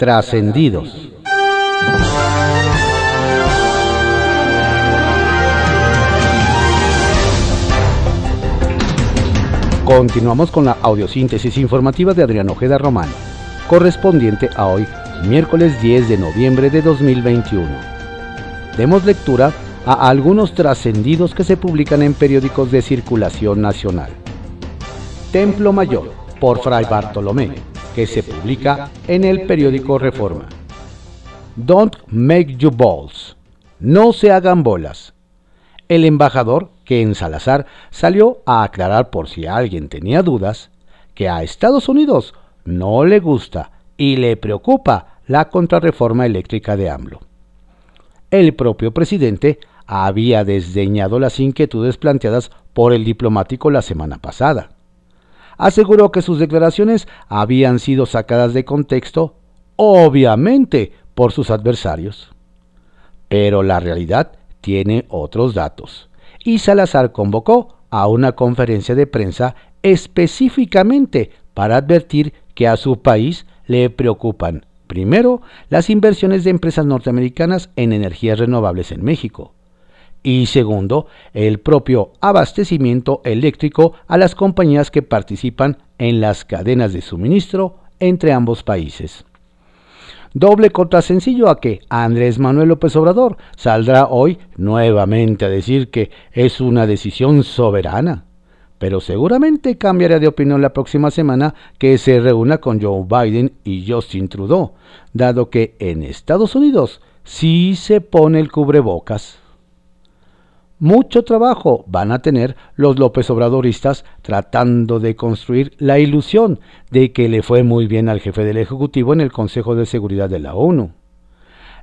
Trascendidos. Continuamos con la audiosíntesis informativa de Adrián Ojeda Román, correspondiente a hoy, miércoles 10 de noviembre de 2021. Demos lectura a algunos trascendidos que se publican en periódicos de circulación nacional. Templo Mayor, por Fray Bartolomé, que se publica en el periódico Reforma. Don't make you balls. No se hagan bolas. El embajador que en Salazar salió a aclarar por si alguien tenía dudas, que a Estados Unidos no le gusta y le preocupa la contrarreforma eléctrica de AMLO. El propio presidente había desdeñado las inquietudes planteadas por el diplomático la semana pasada. Aseguró que sus declaraciones habían sido sacadas de contexto, obviamente, por sus adversarios. Pero la realidad tiene otros datos y Salazar convocó a una conferencia de prensa específicamente para advertir que a su país le preocupan, primero, las inversiones de empresas norteamericanas en energías renovables en México, y segundo, el propio abastecimiento eléctrico a las compañías que participan en las cadenas de suministro entre ambos países. Doble sencillo a que Andrés Manuel López Obrador saldrá hoy nuevamente a decir que es una decisión soberana. Pero seguramente cambiará de opinión la próxima semana que se reúna con Joe Biden y Justin Trudeau, dado que en Estados Unidos sí se pone el cubrebocas. Mucho trabajo van a tener los López Obradoristas tratando de construir la ilusión de que le fue muy bien al jefe del Ejecutivo en el Consejo de Seguridad de la ONU.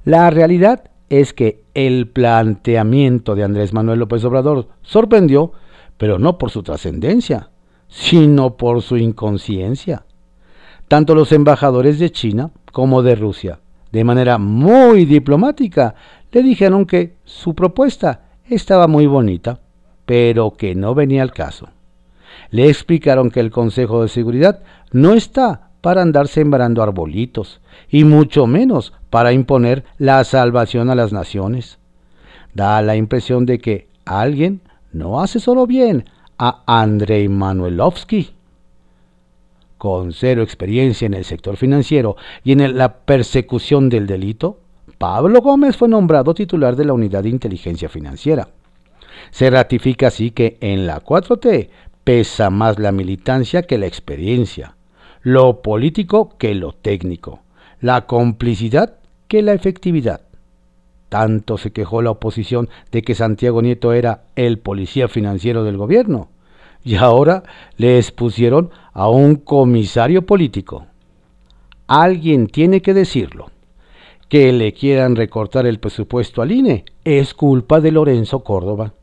La realidad es que el planteamiento de Andrés Manuel López Obrador sorprendió, pero no por su trascendencia, sino por su inconsciencia. Tanto los embajadores de China como de Rusia, de manera muy diplomática, le dijeron que su propuesta estaba muy bonita, pero que no venía al caso. Le explicaron que el Consejo de Seguridad no está para andar sembrando arbolitos, y mucho menos para imponer la salvación a las naciones. Da la impresión de que alguien no hace solo bien a Andrei Manuelovsky. Con cero experiencia en el sector financiero y en la persecución del delito, Pablo Gómez fue nombrado titular de la Unidad de Inteligencia Financiera. Se ratifica así que en la 4T pesa más la militancia que la experiencia, lo político que lo técnico, la complicidad que la efectividad. Tanto se quejó la oposición de que Santiago Nieto era el policía financiero del gobierno, y ahora le expusieron a un comisario político. Alguien tiene que decirlo. Que le quieran recortar el presupuesto al INE es culpa de Lorenzo Córdoba.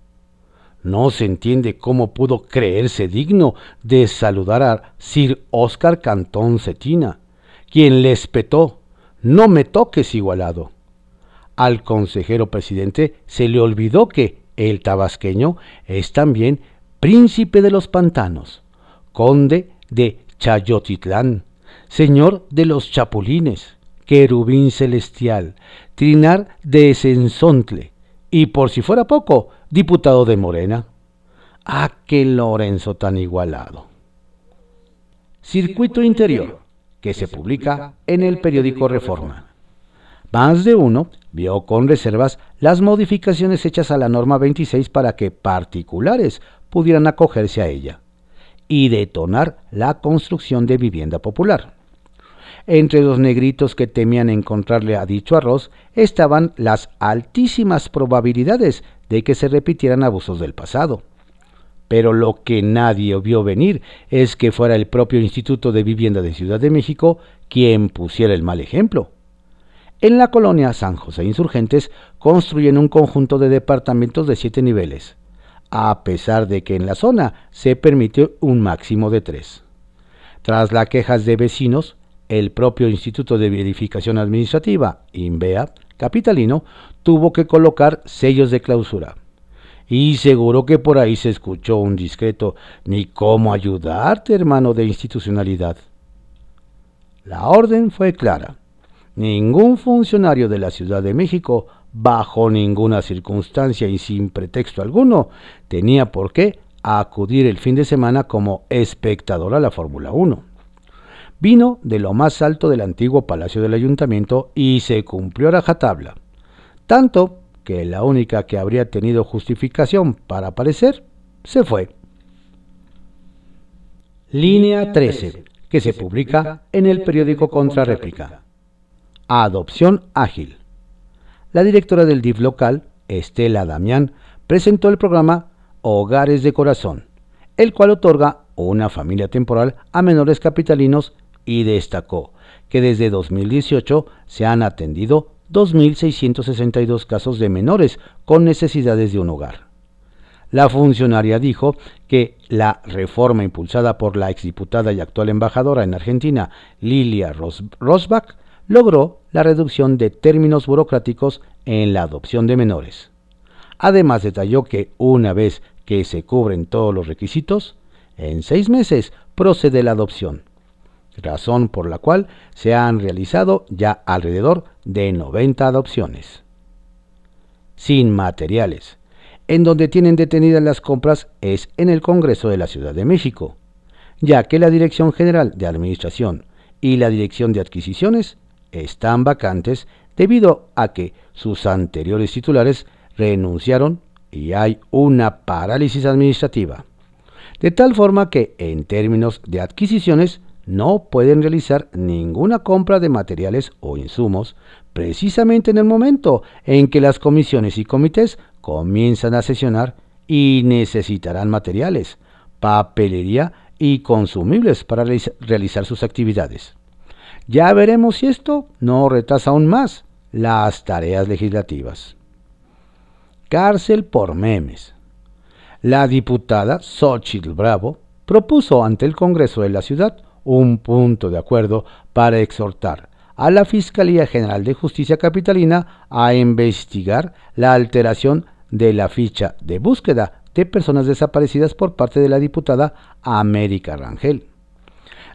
No se entiende cómo pudo creerse digno de saludar a Sir Oscar Cantón Cetina, quien le espetó, no me toques igualado. Al consejero presidente se le olvidó que el tabasqueño es también príncipe de los pantanos, conde de Chayotitlán, señor de los chapulines, querubín celestial, trinar de Sensontle, y por si fuera poco, diputado de Morena. ¡Ah, qué Lorenzo tan igualado! Circuito Interior, que se publica en el periódico Reforma. Más de uno vio con reservas las modificaciones hechas a la norma 26 para que particulares pudieran acogerse a ella y detonar la construcción de vivienda popular. Entre los negritos que temían encontrarle a dicho arroz estaban las altísimas probabilidades de que se repitieran abusos del pasado. Pero lo que nadie vio venir es que fuera el propio Instituto de Vivienda de Ciudad de México quien pusiera el mal ejemplo. En la colonia San José Insurgentes construyen un conjunto de departamentos de siete niveles, a pesar de que en la zona se permitió un máximo de tres. Tras las quejas de vecinos, el propio Instituto de Verificación Administrativa, INVEA, capitalino, tuvo que colocar sellos de clausura. Y seguro que por ahí se escuchó un discreto ni cómo ayudarte, hermano de institucionalidad. La orden fue clara. ningún funcionario de la Ciudad de México, bajo ninguna circunstancia y sin pretexto alguno, tenía por qué acudir el fin de semana como espectador a la Fórmula 1. Vino de lo más alto del antiguo Palacio del Ayuntamiento y se cumplió a rajatabla. Tanto que la única que habría tenido justificación para aparecer se fue. Línea 13, que se publica en el periódico Contrarréplica. Adopción ágil. La directora del DIF local, Estela Damián, presentó el programa Hogares de Corazón, el cual otorga una familia temporal a menores capitalinos y destacó que desde 2018 se han atendido 2.662 casos de menores con necesidades de un hogar. La funcionaria dijo que la reforma impulsada por la exdiputada y actual embajadora en Argentina, Lilia Rosbach, logró la reducción de términos burocráticos en la adopción de menores. Además detalló que una vez que se cubren todos los requisitos, en seis meses procede la adopción, razón por la cual se han realizado ya alrededor de 90 adopciones. Sin materiales, en donde tienen detenidas las compras es en el Congreso de la Ciudad de México, ya que la Dirección General de Administración y la Dirección de Adquisiciones están vacantes debido a que sus anteriores titulares renunciaron y hay una parálisis administrativa. De tal forma que, en términos de adquisiciones, no pueden realizar ninguna compra de materiales o insumos precisamente en el momento en que las comisiones y comités comienzan a sesionar y necesitarán materiales, papelería y consumibles para realizar sus actividades. Ya veremos si esto no retrasa aún más las tareas legislativas. Cárcel por memes. La diputada Xochitl Bravo propuso ante el Congreso de la ciudad un punto de acuerdo para exhortar a la Fiscalía General de Justicia Capitalina a investigar la alteración de la ficha de búsqueda de personas desaparecidas por parte de la diputada América Rangel.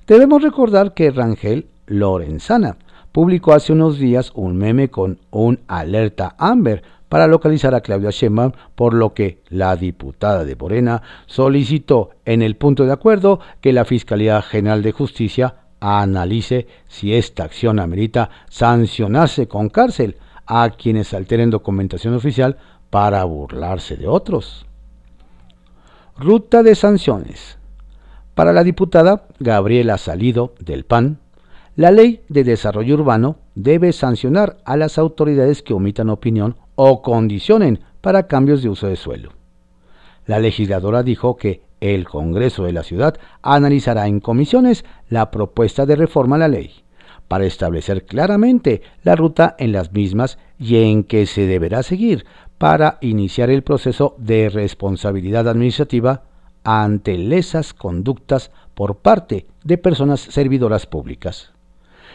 Debemos recordar que Rangel Lorenzana publicó hace unos días un meme con un alerta Amber para localizar a Claudia Sheinbaum, por lo que la diputada de Morena solicitó en el punto de acuerdo que la Fiscalía General de Justicia analice si esta acción amerita sancionarse con cárcel a quienes alteren documentación oficial para burlarse de otros. Ruta de sanciones. Para la diputada Gabriela Salido del PAN, la ley de desarrollo urbano debe sancionar a las autoridades que omitan opinión o condicionen para cambios de uso de suelo. La legisladora dijo que el Congreso de la Ciudad analizará en comisiones la propuesta de reforma a la ley para establecer claramente la ruta en las mismas y en que se deberá seguir para iniciar el proceso de responsabilidad administrativa ante lesas conductas por parte de personas servidoras públicas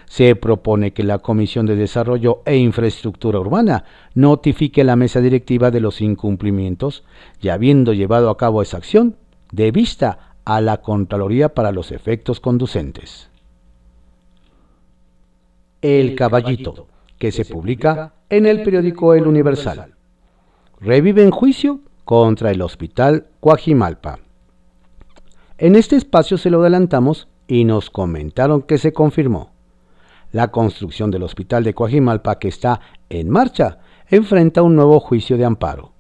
se propone que la Comisión de Desarrollo e Infraestructura Urbana notifique a la mesa directiva de los incumplimientos y habiendo llevado a cabo esa acción, de vista a la Contraloría para los efectos conducentes. El Caballito, que se publica en el periódico El Universal. Revive en juicio contra el Hospital Coajimalpa. En este espacio se lo adelantamos y nos comentaron que se confirmó la construcción del hospital de Coajimalpa, que está en marcha, enfrenta un nuevo juicio de amparo.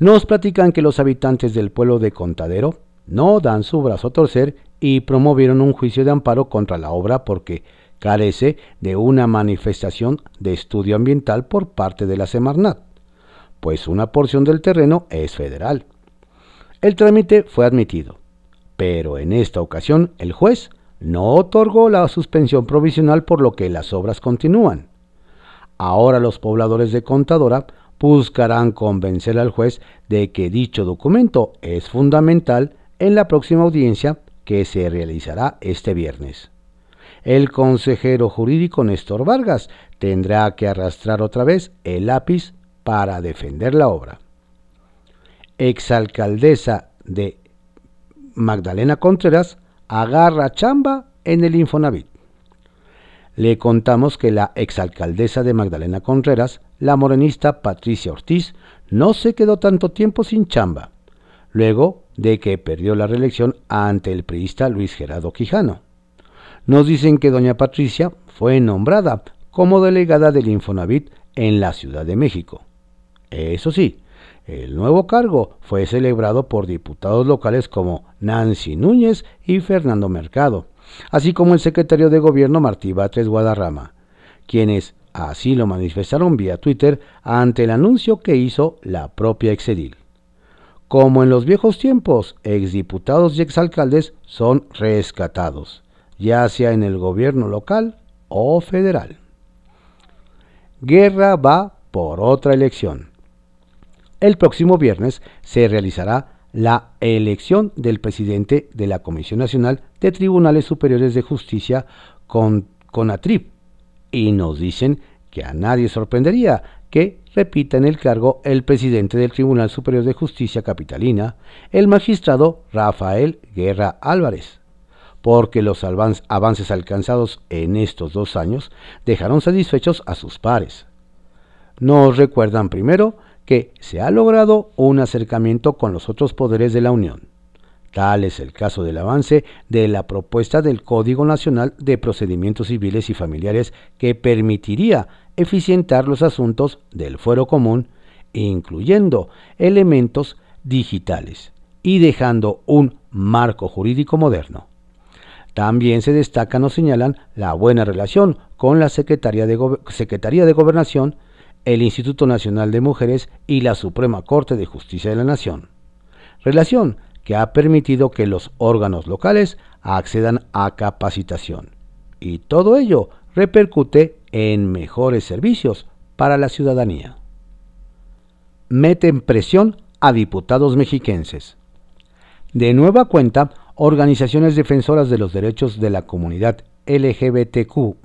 Nos platican que los habitantes del pueblo de Contadero no dan su brazo a torcer y promovieron un juicio de amparo contra la obra porque carece de una manifestación de estudio ambiental por parte de la Semarnat, pues una porción del terreno es federal. El trámite fue admitido, pero en esta ocasión el juez no otorgó la suspensión provisional por lo que las obras continúan. Ahora los pobladores de Contadora buscarán convencer al juez de que dicho documento es fundamental en la próxima audiencia que se realizará este viernes. El consejero jurídico Néstor Vargas tendrá que arrastrar otra vez el lápiz para defender la obra. Exalcaldesa de Magdalena Contreras agarra chamba en el Infonavit. le contamos que la exalcaldesa de Magdalena Contreras, la morenista Patricia Ortiz, no se quedó tanto tiempo sin chamba, luego de que perdió la reelección ante el priista Luis Gerardo Quijano. Nos dicen que doña Patricia fue nombrada como delegada del Infonavit en la Ciudad de México. Eso sí, el nuevo cargo fue celebrado por diputados locales como Nancy Núñez y Fernando Mercado, así como el secretario de Gobierno Martí Batres Guadarrama, quienes así lo manifestaron vía Twitter ante el anuncio que hizo la propia Exedil. Como en los viejos tiempos, exdiputados y exalcaldes son rescatados, ya sea en el gobierno local o federal. Guerra va por otra elección. El próximo viernes se realizará la elección del presidente de la Comisión Nacional de Tribunales Superiores de Justicia con CONATRIP y nos dicen que a nadie sorprendería que repita en el cargo el presidente del Tribunal Superior de Justicia Capitalina, el magistrado Rafael Guerra Álvarez, porque los avances alcanzados en estos dos años dejaron satisfechos a sus pares. Nos recuerdan primero que se ha logrado un acercamiento con los otros poderes de la Unión. Tal es el caso del avance de la propuesta del Código Nacional de Procedimientos Civiles y Familiares que permitiría eficientar los asuntos del fuero común, incluyendo elementos digitales y dejando un marco jurídico moderno. También se destacan o señalan la buena relación con la Secretaría de, Secretaría de Gobernación el Instituto Nacional de Mujeres y la Suprema Corte de Justicia de la Nación. Relación que ha permitido que los órganos locales accedan a capacitación. Y todo ello repercute en mejores servicios para la ciudadanía. Meten presión a diputados mexiquenses. De nueva cuenta, organizaciones defensoras de los derechos de la comunidad LGBTQ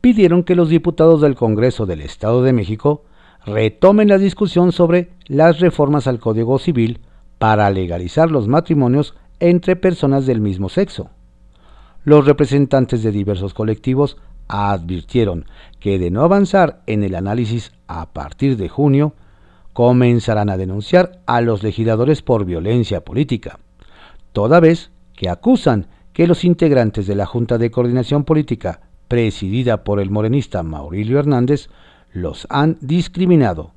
pidieron que los diputados del Congreso del Estado de México retomen la discusión sobre las reformas al Código Civil para legalizar los matrimonios entre personas del mismo sexo. Los representantes de diversos colectivos advirtieron que de no avanzar en el análisis a partir de junio, comenzarán a denunciar a los legisladores por violencia política, toda vez que acusan que los integrantes de la Junta de Coordinación Política presidida por el morenista Maurilio Hernández, los han discriminado,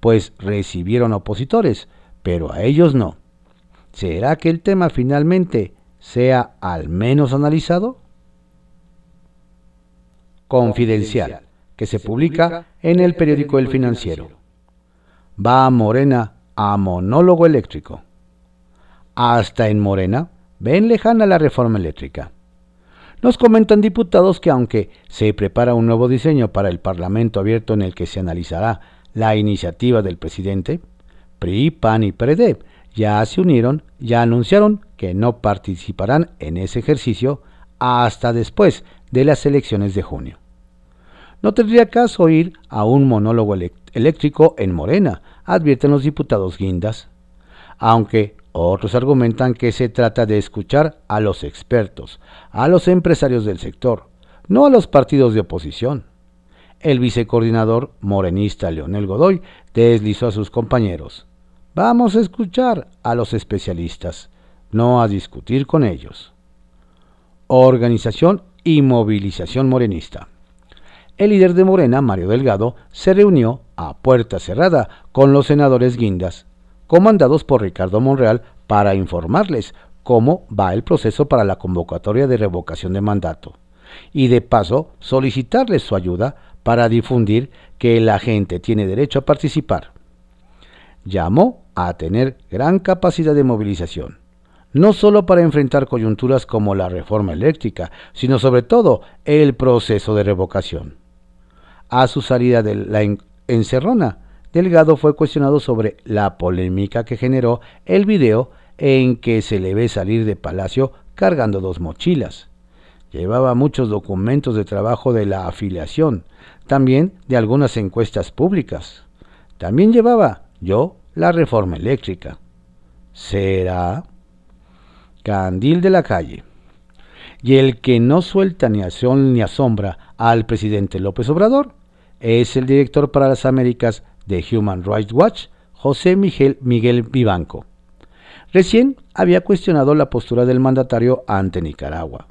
pues recibieron opositores, pero a ellos no. ¿Será que el tema finalmente sea al menos analizado? Confidencial, que se publica en el periódico El Financiero. Va a Morena a monólogo eléctrico. Hasta en Morena ven lejana la reforma eléctrica. Nos comentan diputados que aunque se prepara un nuevo diseño para el Parlamento abierto en el que se analizará la iniciativa del presidente, PRI, PAN y PRD ya se unieron, ya anunciaron que no participarán en ese ejercicio hasta después de las elecciones de junio. No tendría caso ir a un monólogo eléctrico en Morena, advierten los diputados guindas, aunque otros argumentan que se trata de escuchar a los expertos, a los empresarios del sector, no a los partidos de oposición. El vicecoordinador morenista Leonel Godoy deslizó a sus compañeros. Vamos a escuchar a los especialistas, no a discutir con ellos. Organización y movilización morenista. El líder de Morena, Mario Delgado, se reunió a puerta cerrada con los senadores guindas comandados por Ricardo Monreal para informarles cómo va el proceso para la convocatoria de revocación de mandato y de paso solicitarles su ayuda para difundir que la gente tiene derecho a participar. Llamó a tener gran capacidad de movilización, no solo para enfrentar coyunturas como la reforma eléctrica, sino sobre todo el proceso de revocación. A su salida de la encerrona, Delgado fue cuestionado sobre la polémica que generó el video en que se le ve salir de Palacio cargando dos mochilas. Llevaba muchos documentos de trabajo de la afiliación, también de algunas encuestas públicas. También llevaba, yo, la reforma eléctrica. ¿Será? Candil de la calle. Y el que no suelta ni a sol ni a sombra al presidente López Obrador es el director para las Américas de Human Rights Watch, José Miguel, Miguel Vivanco. Recién había cuestionado la postura del mandatario ante Nicaragua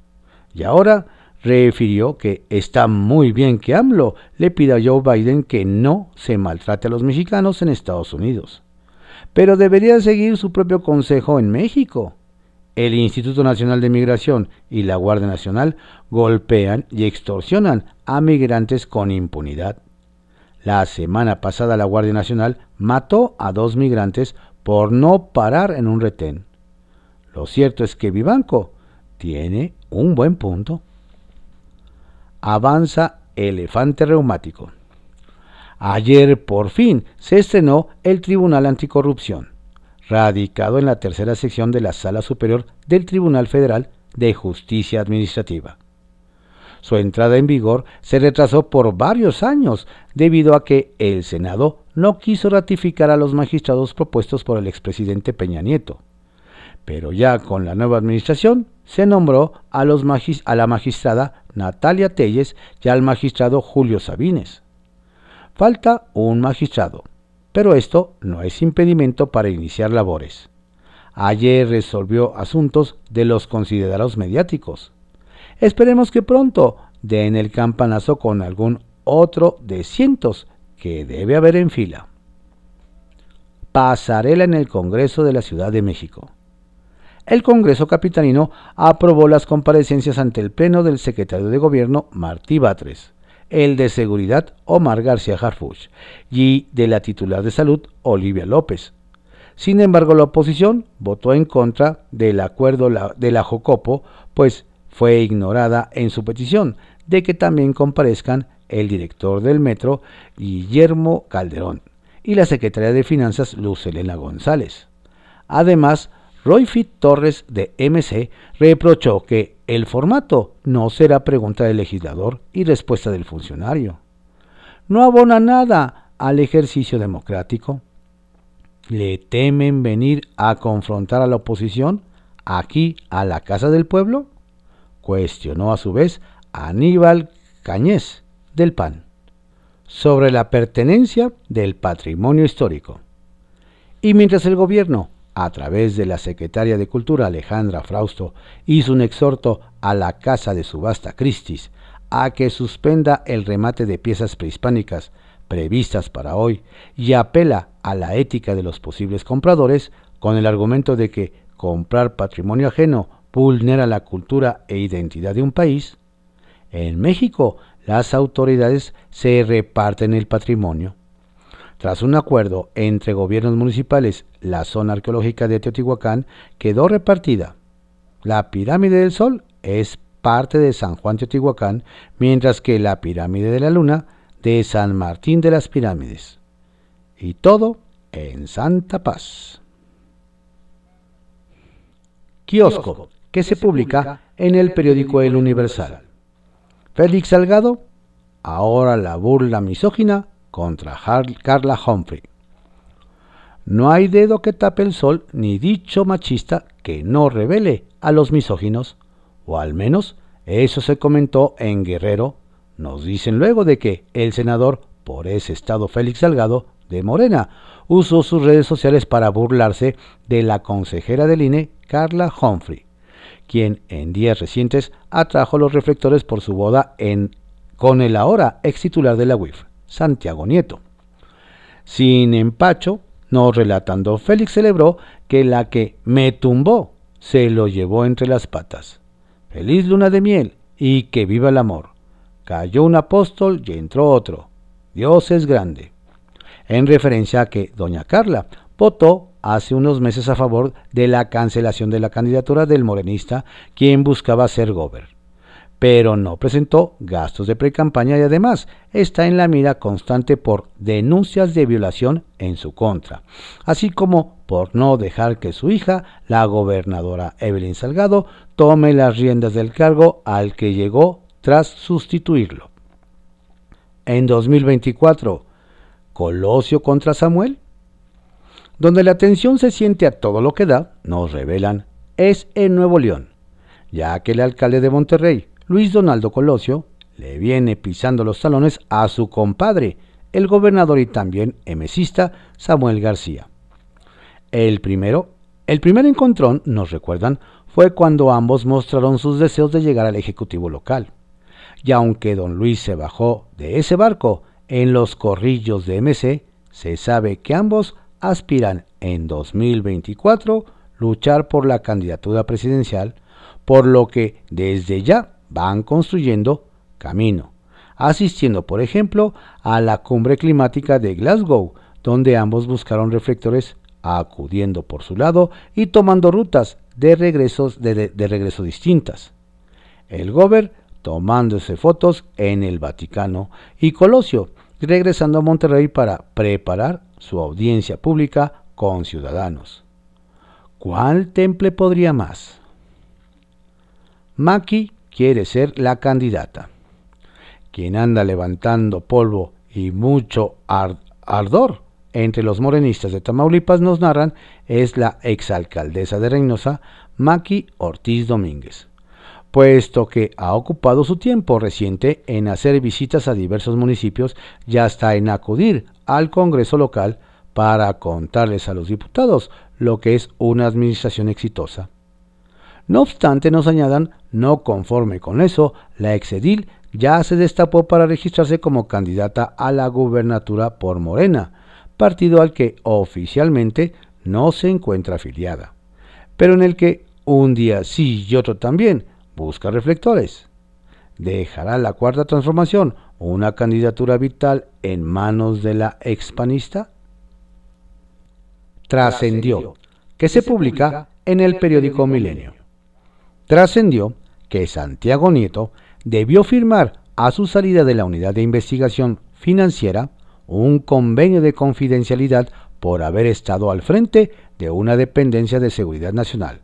y ahora refirió que está muy bien que AMLO le pida a Joe Biden que no se maltrate a los mexicanos en Estados Unidos, pero debería seguir su propio consejo en México. El Instituto Nacional de Migración y la Guardia Nacional golpean y extorsionan a migrantes con impunidad. La semana pasada la Guardia Nacional mató a dos migrantes por no parar en un retén. Lo cierto es que Vivanco tiene un buen punto. Avanza Elefante Reumático. Ayer por fin se estrenó el Tribunal Anticorrupción, radicado en la tercera sección de la Sala Superior del Tribunal Federal de Justicia Administrativa. Su entrada en vigor se retrasó por varios años debido a que el Senado no quiso ratificar a los magistrados propuestos por el expresidente Peña Nieto. Pero ya con la nueva administración se nombró a, la magistrada Natalia Telles y al magistrado Julio Sabines. Falta un magistrado, pero esto no es impedimento para iniciar labores. Ayer resolvió asuntos de los considerados mediáticos. Esperemos que pronto den el campanazo con algún otro de cientos que debe haber en fila. Pasarela en el Congreso de la Ciudad de México. El Congreso Capitalino aprobó las comparecencias ante el Pleno del secretario de Gobierno Martí Batres, el de Seguridad Omar García Harfuch y de la titular de Salud Olivia López. Sin embargo, la oposición votó en contra del acuerdo de la Jocopo, pues fue ignorada en su petición de que también comparezcan el director del metro, Guillermo Calderón, y la secretaria de Finanzas, Luz Elena González. Además, Royfit Torres de MC reprochó que el formato no será pregunta del legislador y respuesta del funcionario. No abona nada al ejercicio democrático. ¿Le temen venir a confrontar a la oposición aquí a la Casa del Pueblo? Cuestionó a su vez Aníbal Cañés del PAN sobre la pertenencia del patrimonio histórico. Y mientras el gobierno, a través de la secretaria de Cultura Alejandra Frausto, hizo un exhorto a la Casa de Subasta Christis a que suspenda el remate de piezas prehispánicas previstas para hoy y apela a la ética de los posibles compradores con el argumento de que comprar patrimonio ajeno vulnera la cultura e identidad de un país, en México las autoridades se reparten el patrimonio. Tras un acuerdo entre gobiernos municipales, la zona arqueológica de Teotihuacán quedó repartida. La pirámide del Sol es parte de San Juan Teotihuacán, mientras que la pirámide de la Luna de San Martín de las Pirámides. Y todo en Santa Paz. Kiosco que se publica en el periódico El Universal. Félix Salgado, ahora la burla misógina contra Carla Humphrey. No hay dedo que tape el sol ni dicho machista que no revele a los misóginos, o al menos eso se comentó en Guerrero. Nos dicen luego de que el senador por ese estado Félix Salgado de Morena usó sus redes sociales para burlarse de la consejera del INE, Carla Humphrey, quien en días recientes atrajo los reflectores por su boda en, con el ahora ex titular de la UIF, Santiago Nieto. Sin empacho, no relatando, Félix celebró que la que me tumbó se lo llevó entre las patas. Feliz luna de miel y que viva el amor. Cayó un apóstol y entró otro. Dios es grande. En referencia a que doña Carla votó hace unos meses a favor de la cancelación de la candidatura del morenista, quien buscaba ser gober. Pero no presentó gastos de precampaña y además está en la mira constante por denuncias de violación en su contra, así como por no dejar que su hija, la gobernadora Evelyn Salgado, tome las riendas del cargo al que llegó tras sustituirlo. En 2024, Colosio contra Samuel donde la atención se siente a todo lo que da, nos revelan, es en Nuevo León. ya que el alcalde de Monterrey, Luis Donaldo Colosio, le viene pisando los talones a su compadre, el gobernador y también emesista Samuel García. El primero, el primer encontrón, nos recuerdan, fue cuando ambos mostraron sus deseos de llegar al Ejecutivo local. Y aunque don Luis se bajó de ese barco en los corrillos de MC, se sabe que ambos aspiran en 2024 luchar por la candidatura presidencial, por lo que desde ya van construyendo camino, asistiendo por ejemplo a la cumbre climática de Glasgow, donde ambos buscaron reflectores acudiendo por su lado y tomando rutas de, regresos, de, regreso distintas. El Gober tomándose fotos en el Vaticano y Colosio regresando a Monterrey para preparar su audiencia pública con ciudadanos. ¿Cuál temple podría más? Maki quiere ser la candidata. Quien anda levantando polvo y mucho ardor entre los morenistas de Tamaulipas nos narran es la exalcaldesa de Reynosa, Maki Ortiz Domínguez, puesto que ha ocupado su tiempo reciente en hacer visitas a diversos municipios y hasta en acudir al Congreso local para contarles a los diputados lo que es una administración exitosa. No obstante, nos añadan, no conforme con eso, la exedil ya se destapó para registrarse como candidata a la gubernatura por Morena, partido al que oficialmente no se encuentra afiliada, pero en el que un día sí y otro también busca reflectores. ¿Dejará la cuarta transformación una candidatura vital en manos de la expanista? Trascendió, que se publica en el periódico Milenio. Trascendió que Santiago Nieto debió firmar a su salida de la unidad de investigación financiera un convenio de confidencialidad por haber estado al frente de una dependencia de seguridad nacional,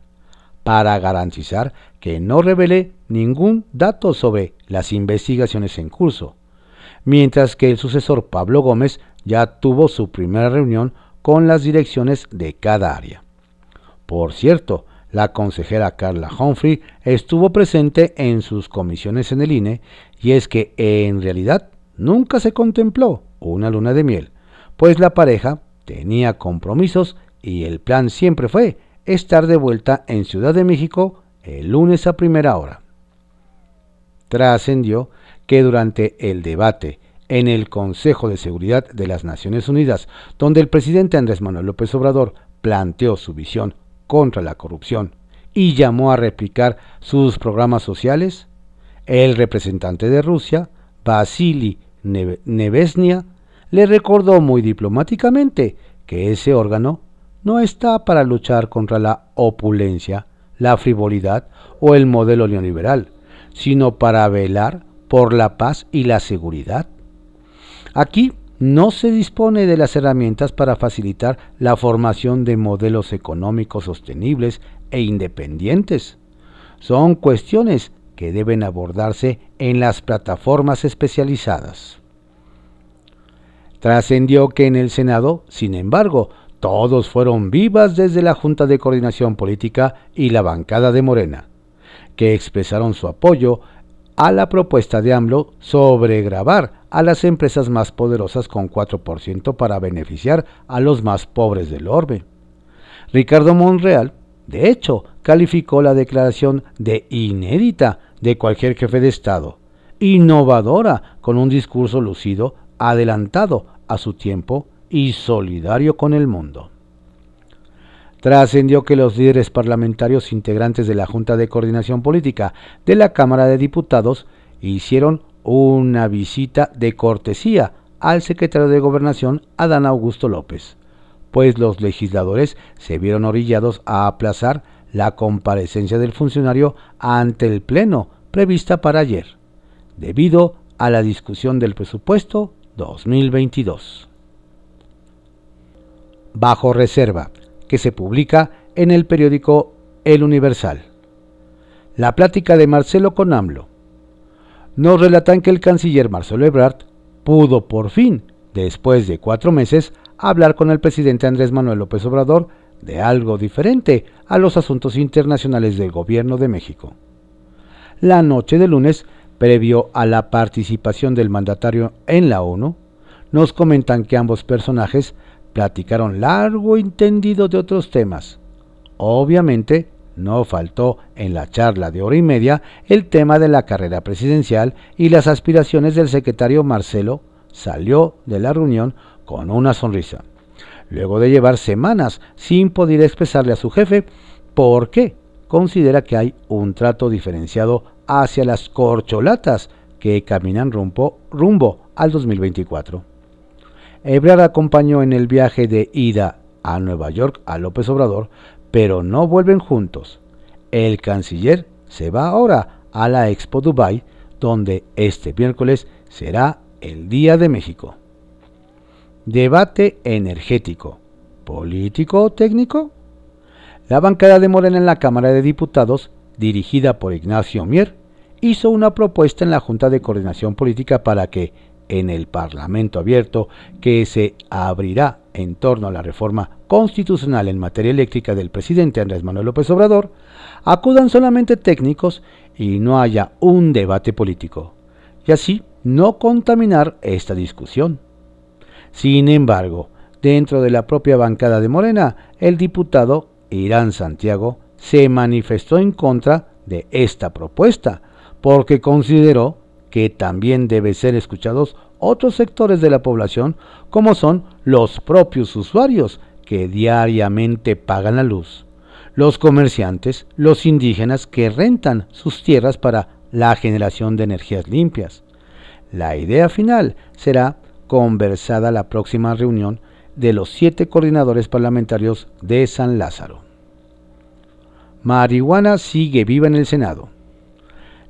para garantizar que no revele ningún dato sobre las investigaciones en curso, mientras que el sucesor Pablo Gómez ya tuvo su primera reunión con las direcciones de cada área. Por cierto, la consejera Carla Humphrey estuvo presente en sus comisiones en el INE y es que en realidad nunca se contempló una luna de miel, pues la pareja tenía compromisos y el plan siempre fue estar de vuelta en Ciudad de México el lunes a primera hora. Trascendió que durante el debate en el Consejo de Seguridad de las Naciones Unidas, donde el presidente Andrés Manuel López Obrador planteó su visión contra la corrupción y llamó a replicar sus programas sociales, el representante de Rusia, Vasily Nevesnia, le recordó muy diplomáticamente que ese órgano no está para luchar contra la opulencia, la frivolidad o el modelo neoliberal, sino para velar por la paz y la seguridad. Aquí no se dispone de las herramientas para facilitar la formación de modelos económicos sostenibles e independientes. Son cuestiones que deben abordarse en las plataformas especializadas. Trascendió que en el Senado, sin embargo, todos fueron vivas desde la Junta de Coordinación Política y la bancada de Morena, que expresaron su apoyo a la propuesta de AMLO sobre grabar a las empresas más poderosas con 4% para beneficiar a los más pobres del orbe. Ricardo Monreal, de hecho, calificó la declaración de inédita de cualquier jefe de Estado, innovadora con un discurso lucido, adelantado a su tiempo y solidario con el mundo. Trascendió que los líderes parlamentarios integrantes de la Junta de Coordinación Política de la Cámara de Diputados hicieron una visita de cortesía al secretario de Gobernación, Adán Augusto López, pues los legisladores se vieron orillados a aplazar la comparecencia del funcionario ante el Pleno prevista para ayer, debido a la discusión del presupuesto 2022. Bajo reserva, que se publica en el periódico El Universal. La plática de Marcelo con AMLO. Nos relatan que el canciller Marcelo Ebrard pudo por fin, después de cuatro meses, hablar con el presidente Andrés Manuel López Obrador de algo diferente a los asuntos internacionales del gobierno de México. la noche de lunes, previo a la participación del mandatario en la ONU, nos comentan que ambos personajes platicaron largo y tendido de otros temas. Obviamente, no faltó en la charla de hora y media el tema de la carrera presidencial y las aspiraciones del secretario Marcelo salió de la reunión con una sonrisa. Luego de llevar semanas sin poder expresarle a su jefe por qué considera que hay un trato diferenciado hacia las corcholatas que caminan rumbo, rumbo al 2024. Ebrard acompañó en el viaje de ida a Nueva York a López Obrador, pero no vuelven juntos. El canciller se va ahora a la Expo Dubai, donde este miércoles será el Día de México. Debate energético. ¿Político o técnico? La bancada de Morena en la Cámara de Diputados, dirigida por Ignacio Mier, hizo una propuesta en la Junta de Coordinación Política para que, en el Parlamento abierto que se abrirá en torno a la reforma constitucional en materia eléctrica del presidente Andrés Manuel López Obrador, acudan solamente técnicos y no haya un debate político, y así no contaminar esta discusión. Sin embargo, dentro de la propia bancada de Morena, el diputado Irán Santiago se manifestó en contra de esta propuesta, porque consideró que también deben ser escuchados otros sectores de la población, como son los propios usuarios que diariamente pagan la luz, los comerciantes, los indígenas que rentan sus tierras para la generación de energías limpias. La idea final será conversada la próxima reunión de los siete coordinadores parlamentarios de San Lázaro. Marihuana sigue viva en el Senado.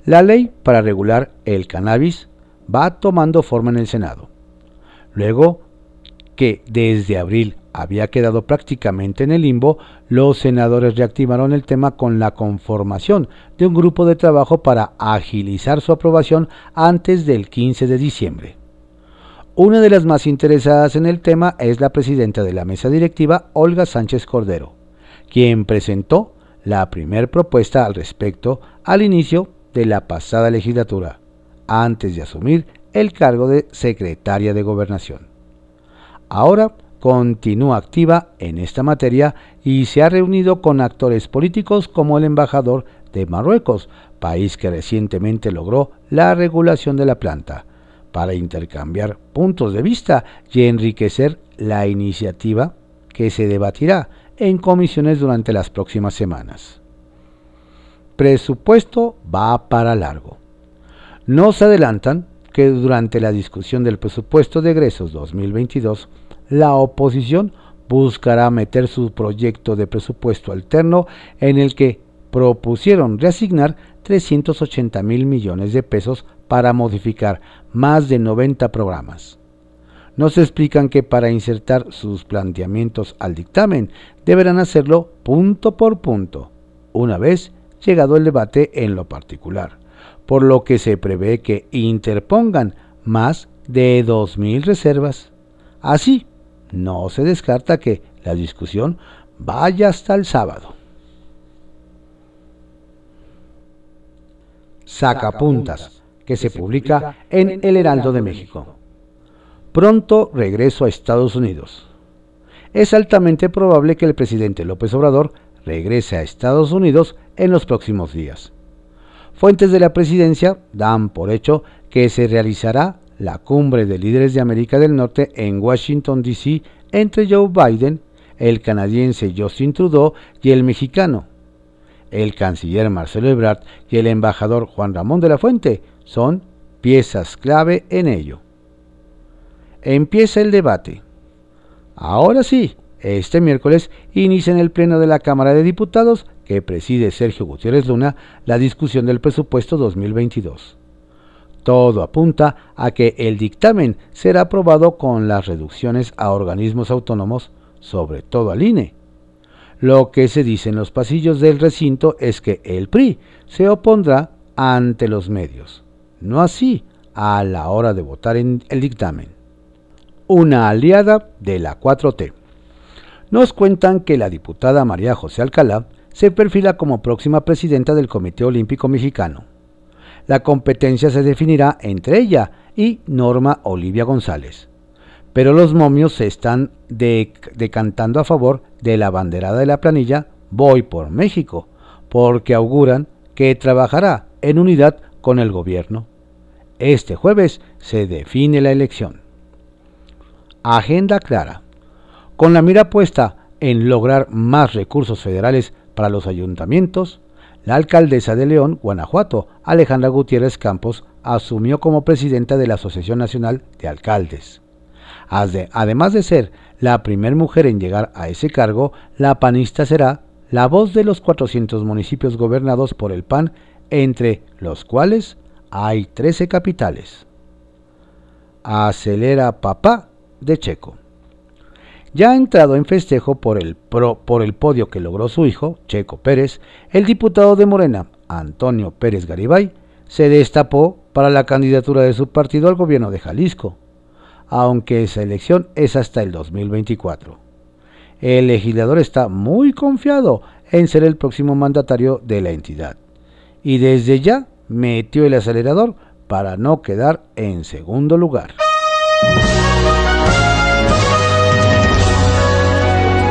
La ley para regular el cannabis va tomando forma en el Senado. Luego que desde abril había quedado prácticamente en el limbo, los senadores reactivaron el tema con la conformación de un grupo de trabajo para agilizar su aprobación antes del 15 de diciembre. Una de las más interesadas en el tema es la presidenta de la mesa directiva, Olga Sánchez Cordero, quien presentó la primera propuesta al respecto al inicio de la pasada legislatura, antes de asumir el cargo de secretaria de gobernación. Ahora continúa activa en esta materia y se ha reunido con actores políticos como el embajador de Marruecos, país que recientemente logró la regulación de la planta, para intercambiar puntos de vista y enriquecer la iniciativa que se debatirá en comisiones durante las próximas semanas presupuesto va para largo. Nos adelantan que durante la discusión del presupuesto de egresos 2022, la oposición buscará meter su proyecto de presupuesto alterno en el que propusieron reasignar 380 mil millones de pesos para modificar más de 90 programas. Nos explican que para insertar sus planteamientos al dictamen deberán hacerlo punto por punto, una vez llegado el debate en lo particular, por lo que se prevé que interpongan más de 2.000 reservas. Así, no se descarta que la discusión vaya hasta el sábado. Sacapuntas, que se publica en El Heraldo de México. Pronto regreso a Estados Unidos. Es altamente probable que el presidente López Obrador regrese a Estados Unidos en los próximos días. Fuentes de la presidencia dan por hecho que se realizará la cumbre de líderes de América del Norte en Washington, D.C. entre Joe Biden, el canadiense Justin Trudeau y el mexicano. El canciller Marcelo Ebrard y el embajador Juan Ramón de la Fuente son piezas clave en ello. Empieza el debate. Ahora sí, este miércoles inicia en el Pleno de la Cámara de Diputados, que preside Sergio Gutiérrez Luna, la discusión del presupuesto 2022. Todo apunta a que el dictamen será aprobado con las reducciones a organismos autónomos, sobre todo al INE. Lo que se dice en los pasillos del recinto es que el PRI se opondrá ante los medios, no así a la hora de votar en el dictamen. Una aliada de la 4T nos cuentan que la diputada María José Alcalá se perfila como próxima presidenta del Comité Olímpico Mexicano. la competencia se definirá entre ella y Norma Olivia González. Pero los momios se están decantando a favor de la banderada de la planilla Voy por México, porque auguran que trabajará en unidad con el gobierno. Este jueves se define la elección. Agenda clara. Con la mira puesta en lograr más recursos federales para los ayuntamientos, la alcaldesa de León, Guanajuato, Alejandra Gutiérrez Campos, asumió como presidenta de la Asociación Nacional de Alcaldes. Además de ser la primera mujer en llegar a ese cargo, la panista será la voz de los 400 municipios gobernados por el PAN, entre los cuales hay 13 capitales. Acelera papá de Checo. Ya entrado en festejo por el, por el podio que logró su hijo, Checo Pérez, el diputado de Morena, Antonio Pérez Garibay, se destapó para la candidatura de su partido al gobierno de Jalisco, aunque esa elección es hasta el 2024. El legislador está muy confiado en ser el próximo mandatario de la entidad y desde ya metió el acelerador para no quedar en segundo lugar.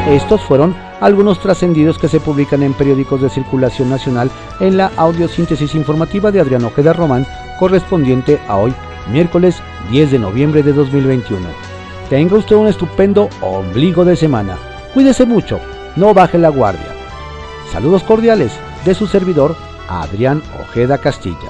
Estos fueron algunos trascendidos que se publican en periódicos de circulación nacional en la audiosíntesis informativa de Adrián Ojeda Román, correspondiente a hoy, miércoles 10 de noviembre de 2021. Tenga usted un estupendo ombligo de semana. Cuídese mucho, no baje la guardia. Saludos cordiales de su servidor, Adrián Ojeda Castilla.